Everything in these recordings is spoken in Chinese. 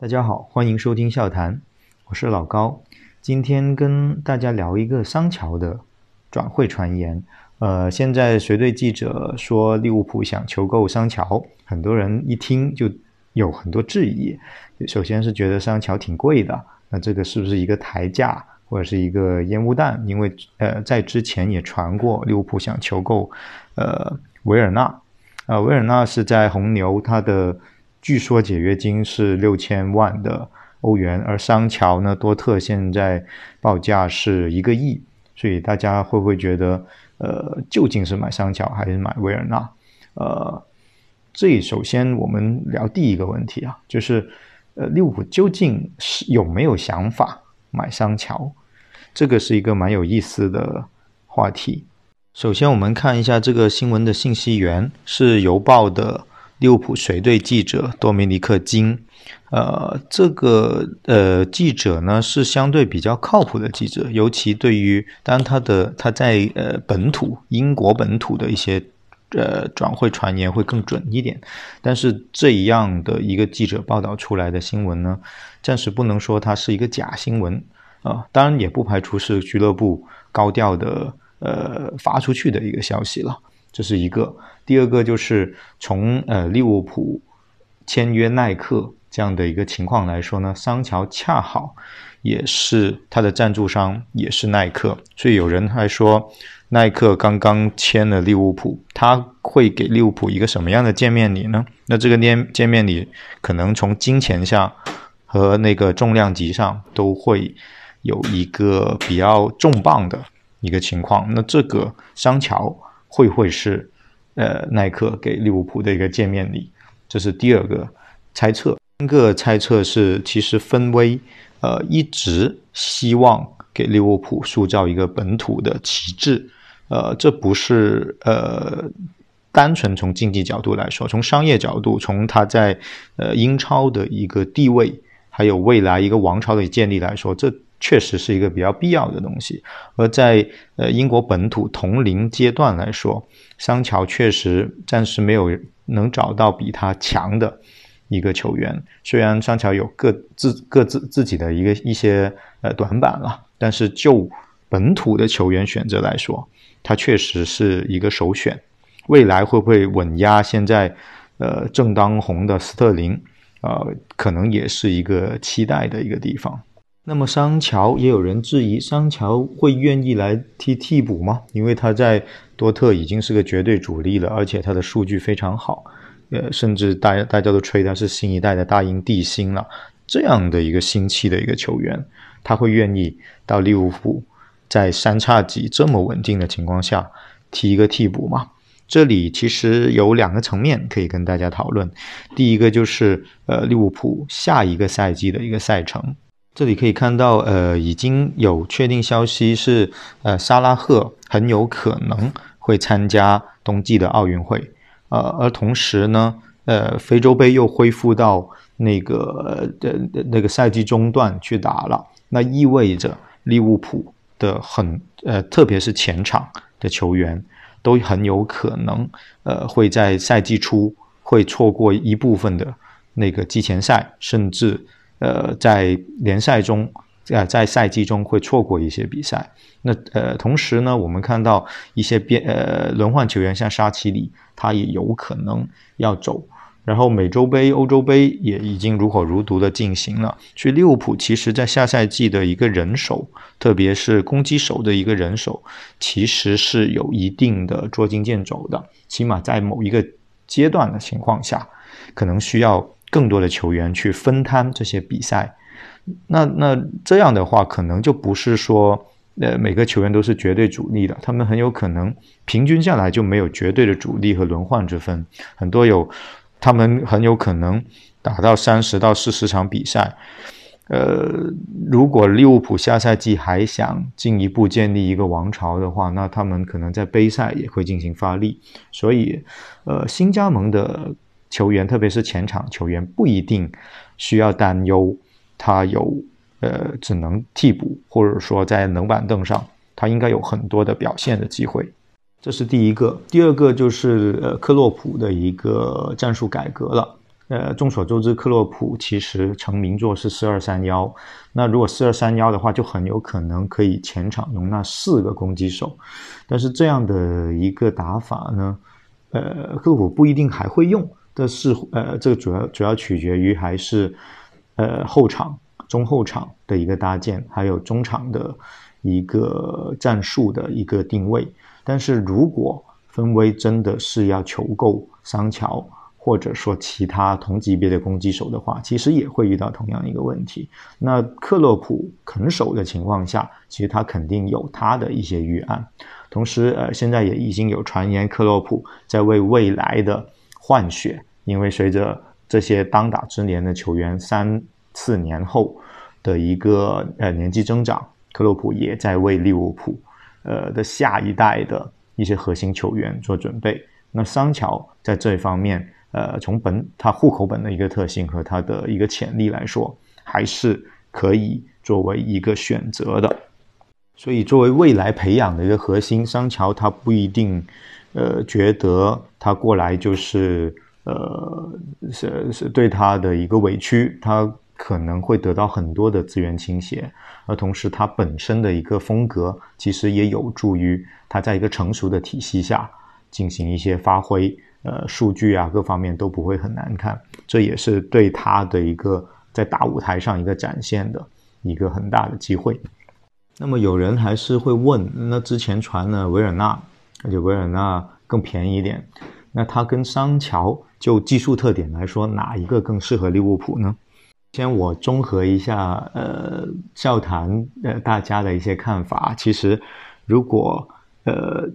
大家好，欢迎收听笑谈，我是老高。今天跟大家聊一个桑乔的转会传言。呃，现在随队记者说利物浦想求购桑乔，很多人一听就有很多质疑。首先是觉得桑乔挺贵的，那这个是不是一个抬价或者是一个烟雾弹？因为呃，在之前也传过利物浦想求购呃维尔纳，呃维尔纳是在红牛，他的。据说解约金是六千万的欧元，而桑乔呢，多特现在报价是一个亿，所以大家会不会觉得，呃，究竟是买桑乔还是买维尔纳？呃，这首先我们聊第一个问题啊，就是，呃，利物浦究竟是有没有想法买桑乔？这个是一个蛮有意思的话题。首先，我们看一下这个新闻的信息源是邮报的。利物浦随队记者多米尼克金，呃，这个呃记者呢是相对比较靠谱的记者，尤其对于当他的他在呃本土英国本土的一些呃转会传言会更准一点，但是这一样的一个记者报道出来的新闻呢，暂时不能说它是一个假新闻。啊，当然也不排除是俱乐部高调的呃发出去的一个消息了。这是一个，第二个就是从呃利物浦签约耐克这样的一个情况来说呢，桑乔恰好也是他的赞助商，也是耐克，所以有人还说耐克刚刚签了利物浦，他会给利物浦一个什么样的见面礼呢？那这个见见面礼可能从金钱上和那个重量级上都会有一个比较重磅的一个情况。那这个桑乔。会不会是，呃，耐克给利物浦的一个见面礼？这是第二个猜测。第三个猜测是，其实芬威，呃，一直希望给利物浦塑造一个本土的旗帜。呃，这不是呃，单纯从竞技角度来说，从商业角度，从他在呃英超的一个地位，还有未来一个王朝的建立来说，这。确实是一个比较必要的东西，而在呃英国本土同龄阶段来说，桑乔确实暂时没有能找到比他强的一个球员。虽然桑乔有各自各自自己的一个一些呃短板了，但是就本土的球员选择来说，他确实是一个首选。未来会不会稳压现在呃正当红的斯特林？呃，可能也是一个期待的一个地方。那么桑乔也有人质疑，桑乔会愿意来踢替补吗？因为他在多特已经是个绝对主力了，而且他的数据非常好，呃，甚至大家大家都吹他是新一代的大英帝星了。这样的一个新气的一个球员，他会愿意到利物浦，在三叉戟这么稳定的情况下踢一个替补吗？这里其实有两个层面可以跟大家讨论。第一个就是呃，利物浦下一个赛季的一个赛程。这里可以看到，呃，已经有确定消息是，呃，沙拉赫很有可能会参加冬季的奥运会，呃，而同时呢，呃，非洲杯又恢复到那个的那个赛季中段去打了，那意味着利物浦的很呃，特别是前场的球员都很有可能，呃，会在赛季初会错过一部分的那个季前赛，甚至。呃，在联赛中，呃，在赛季中会错过一些比赛。那呃，同时呢，我们看到一些变呃轮换球员，像沙奇里，他也有可能要走。然后美洲杯、欧洲杯也已经如火如荼的进行了。所以利物浦其实在下赛季的一个人手，特别是攻击手的一个人手，其实是有一定的捉襟见肘的。起码在某一个阶段的情况下，可能需要。更多的球员去分摊这些比赛，那那这样的话，可能就不是说，呃，每个球员都是绝对主力的，他们很有可能平均下来就没有绝对的主力和轮换之分，很多有，他们很有可能打到三十到四十场比赛，呃，如果利物浦下赛季还想进一步建立一个王朝的话，那他们可能在杯赛也会进行发力，所以，呃，新加盟的。球员，特别是前场球员，不一定需要担忧他有呃只能替补，或者说在冷板凳上，他应该有很多的表现的机会。这是第一个。第二个就是呃克洛普的一个战术改革了。呃，众所周知，克洛普其实成名作是四二三幺。那如果四二三幺的话，就很有可能可以前场容纳四个攻击手。但是这样的一个打法呢，呃，克洛普不一定还会用。这是呃，这个主要主要取决于还是呃后场、中后场的一个搭建，还有中场的一个战术的一个定位。但是如果分威真的是要求购桑乔。或者说其他同级别的攻击手的话，其实也会遇到同样一个问题。那克洛普肯守的情况下，其实他肯定有他的一些预案。同时，呃，现在也已经有传言，克洛普在为未来的换血，因为随着这些当打之年的球员三四年后的一个呃年纪增长，克洛普也在为利物浦呃的下一代的一些核心球员做准备。那桑乔在这一方面。呃，从本他户口本的一个特性和他的一个潜力来说，还是可以作为一个选择的。所以，作为未来培养的一个核心，桑乔他不一定，呃，觉得他过来就是呃是是对他的一个委屈，他可能会得到很多的资源倾斜，而同时他本身的一个风格，其实也有助于他在一个成熟的体系下进行一些发挥。呃，数据啊，各方面都不会很难看，这也是对他的一个在大舞台上一个展现的一个很大的机会。那么有人还是会问，那之前传了维尔纳，而且维尔纳更便宜一点，那他跟桑乔就技术特点来说，哪一个更适合利物浦呢？先我综合一下，呃，教坛呃大家的一些看法。其实，如果呃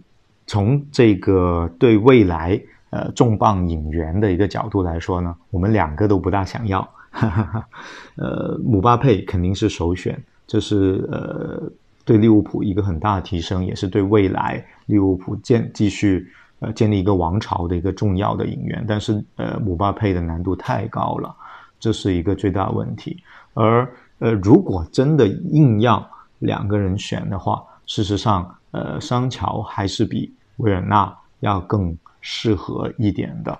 从这个对未来。呃，重磅引援的一个角度来说呢，我们两个都不大想要。呃，姆巴佩肯定是首选，这是呃对利物浦一个很大的提升，也是对未来利物浦建继续呃建立一个王朝的一个重要的引援。但是呃，姆巴佩的难度太高了，这是一个最大问题。而呃，如果真的硬要两个人选的话，事实上呃，桑乔还是比维尔纳要更。适合一点的，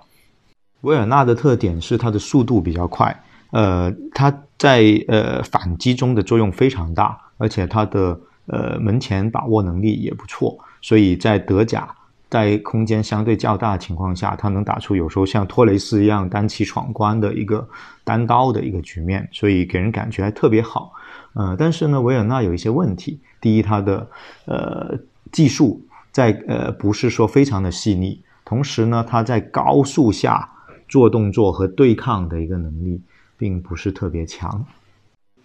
维尔纳的特点是他的速度比较快，呃，他在呃反击中的作用非常大，而且他的呃门前把握能力也不错，所以在德甲在空间相对较大的情况下，他能打出有时候像托雷斯一样单骑闯关的一个单刀的一个局面，所以给人感觉还特别好。呃，但是呢，维尔纳有一些问题，第一，他的呃技术在呃不是说非常的细腻。同时呢，他在高速下做动作和对抗的一个能力并不是特别强，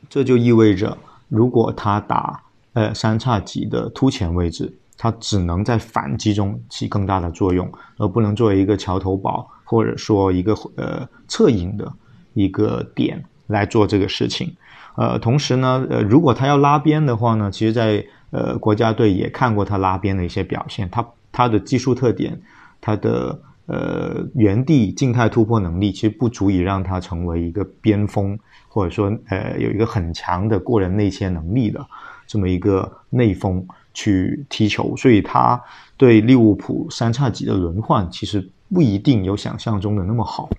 这就意味着，如果他打呃三叉戟的突前位置，他只能在反击中起更大的作用，而不能作为一个桥头堡或者说一个呃侧影的一个点来做这个事情。呃，同时呢，呃，如果他要拉边的话呢，其实，在呃国家队也看过他拉边的一些表现，他他的技术特点。他的呃原地静态突破能力其实不足以让他成为一个边锋，或者说呃有一个很强的过人内切能力的这么一个内锋去踢球，所以他对利物浦三叉戟的轮换其实不一定有想象中的那么好。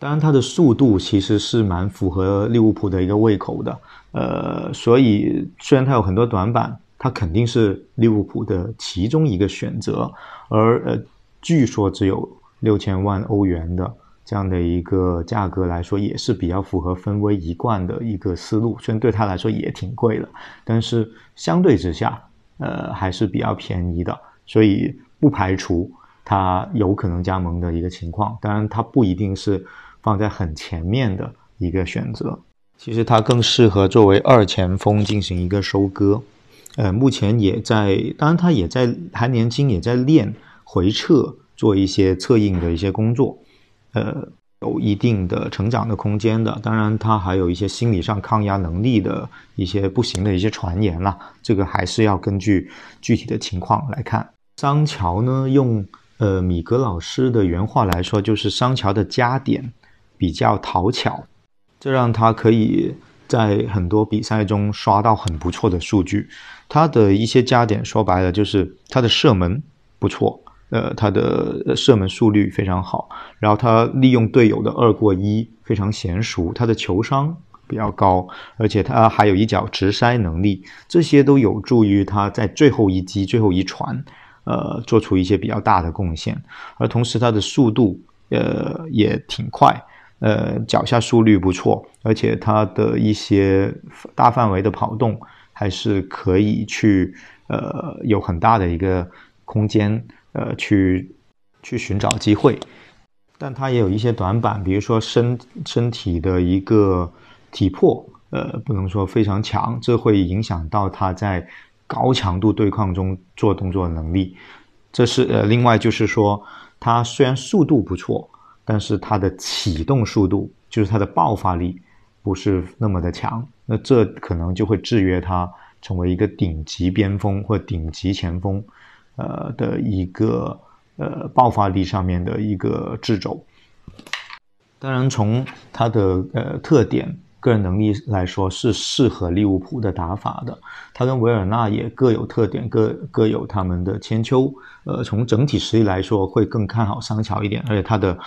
当然，他的速度其实是蛮符合利物浦的一个胃口的，呃，所以虽然他有很多短板，他肯定是利物浦的其中一个选择，而呃。据说只有六千万欧元的这样的一个价格来说，也是比较符合分威一贯的一个思路。虽然对他来说也挺贵的，但是相对之下，呃，还是比较便宜的。所以不排除他有可能加盟的一个情况。当然，他不一定是放在很前面的一个选择。其实他更适合作为二前锋进行一个收割。呃，目前也在，当然他也在还年轻，也在练。回撤做一些策应的一些工作，呃，有一定的成长的空间的。当然，他还有一些心理上抗压能力的一些不行的一些传言啦。这个还是要根据具体的情况来看。桑乔呢，用呃米格老师的原话来说，就是桑乔的加点比较讨巧，这让他可以在很多比赛中刷到很不错的数据。他的一些加点说白了就是他的射门不错。呃，他的射门速率非常好，然后他利用队友的二过一非常娴熟，他的球商比较高，而且他还有一脚直塞能力，这些都有助于他在最后一击、最后一传，呃，做出一些比较大的贡献。而同时，他的速度呃也挺快，呃，脚下速率不错，而且他的一些大范围的跑动还是可以去呃有很大的一个空间。呃，去去寻找机会，但他也有一些短板，比如说身身体的一个体魄，呃，不能说非常强，这会影响到他在高强度对抗中做动作的能力。这是呃，另外就是说，他虽然速度不错，但是他的启动速度，就是他的爆发力不是那么的强，那这可能就会制约他成为一个顶级边锋或顶级前锋。呃的一个呃爆发力上面的一个掣肘，当然从他的呃特点、个人能力来说是适合利物浦的打法的。他跟维尔纳也各有特点，各各有他们的千秋。呃，从整体实力来说，会更看好桑乔一点，而且他的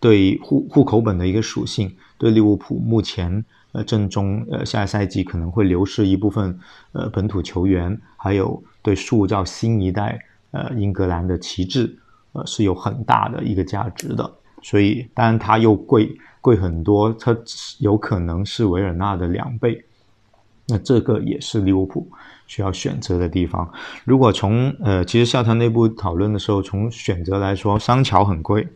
对户户口本的一个属性，对利物浦目前呃阵中呃下赛季可能会流失一部分呃本土球员，还有对塑造新一代。呃，英格兰的旗帜，呃，是有很大的一个价值的，所以当然它又贵贵很多，它有可能是维尔纳的两倍，那这个也是利物浦需要选择的地方。如果从呃，其实校团内部讨论的时候，从选择来说，桑乔很贵，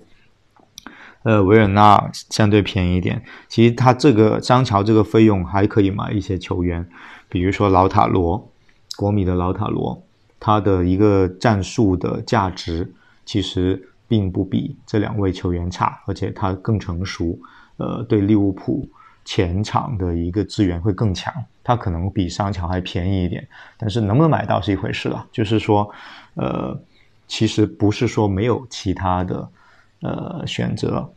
呃，维尔纳相对便宜一点。其实他这个桑乔这个费用还可以买一些球员，比如说老塔罗，国米的老塔罗。他的一个战术的价值其实并不比这两位球员差，而且他更成熟，呃，对利物浦前场的一个资源会更强。他可能比桑乔还便宜一点，但是能不能买到是一回事了。就是说，呃，其实不是说没有其他的呃选择。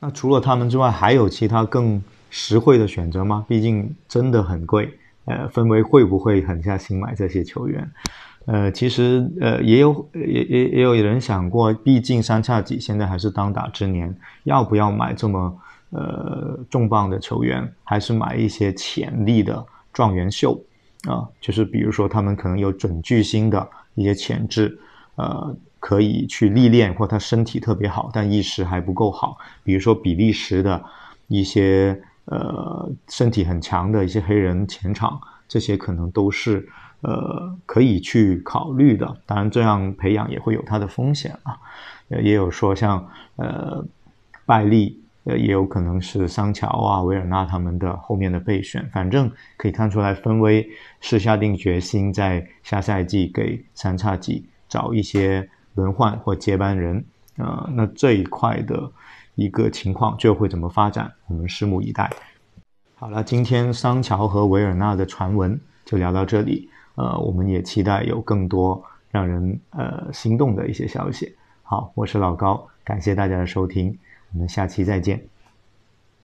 那除了他们之外，还有其他更实惠的选择吗？毕竟真的很贵。呃，分为会不会狠下心买这些球员？呃，其实呃也有也也也有人想过，毕竟三叉戟现在还是当打之年，要不要买这么呃重磅的球员，还是买一些潜力的状元秀啊？就是比如说他们可能有准巨星的一些潜质，呃，可以去历练，或他身体特别好，但意识还不够好。比如说比利时的一些呃身体很强的一些黑人前场，这些可能都是。呃，可以去考虑的，当然这样培养也会有它的风险啊。也有说像呃拜利，呃也有可能是桑乔啊、维尔纳他们的后面的备选。反正可以看出来，芬威是下定决心在下赛季给三叉戟找一些轮换或接班人。呃，那这一块的一个情况就会怎么发展，我们拭目以待。好了，今天桑乔和维尔纳的传闻就聊到这里。呃，我们也期待有更多让人呃心动的一些消息。好，我是老高，感谢大家的收听，我们下期再见。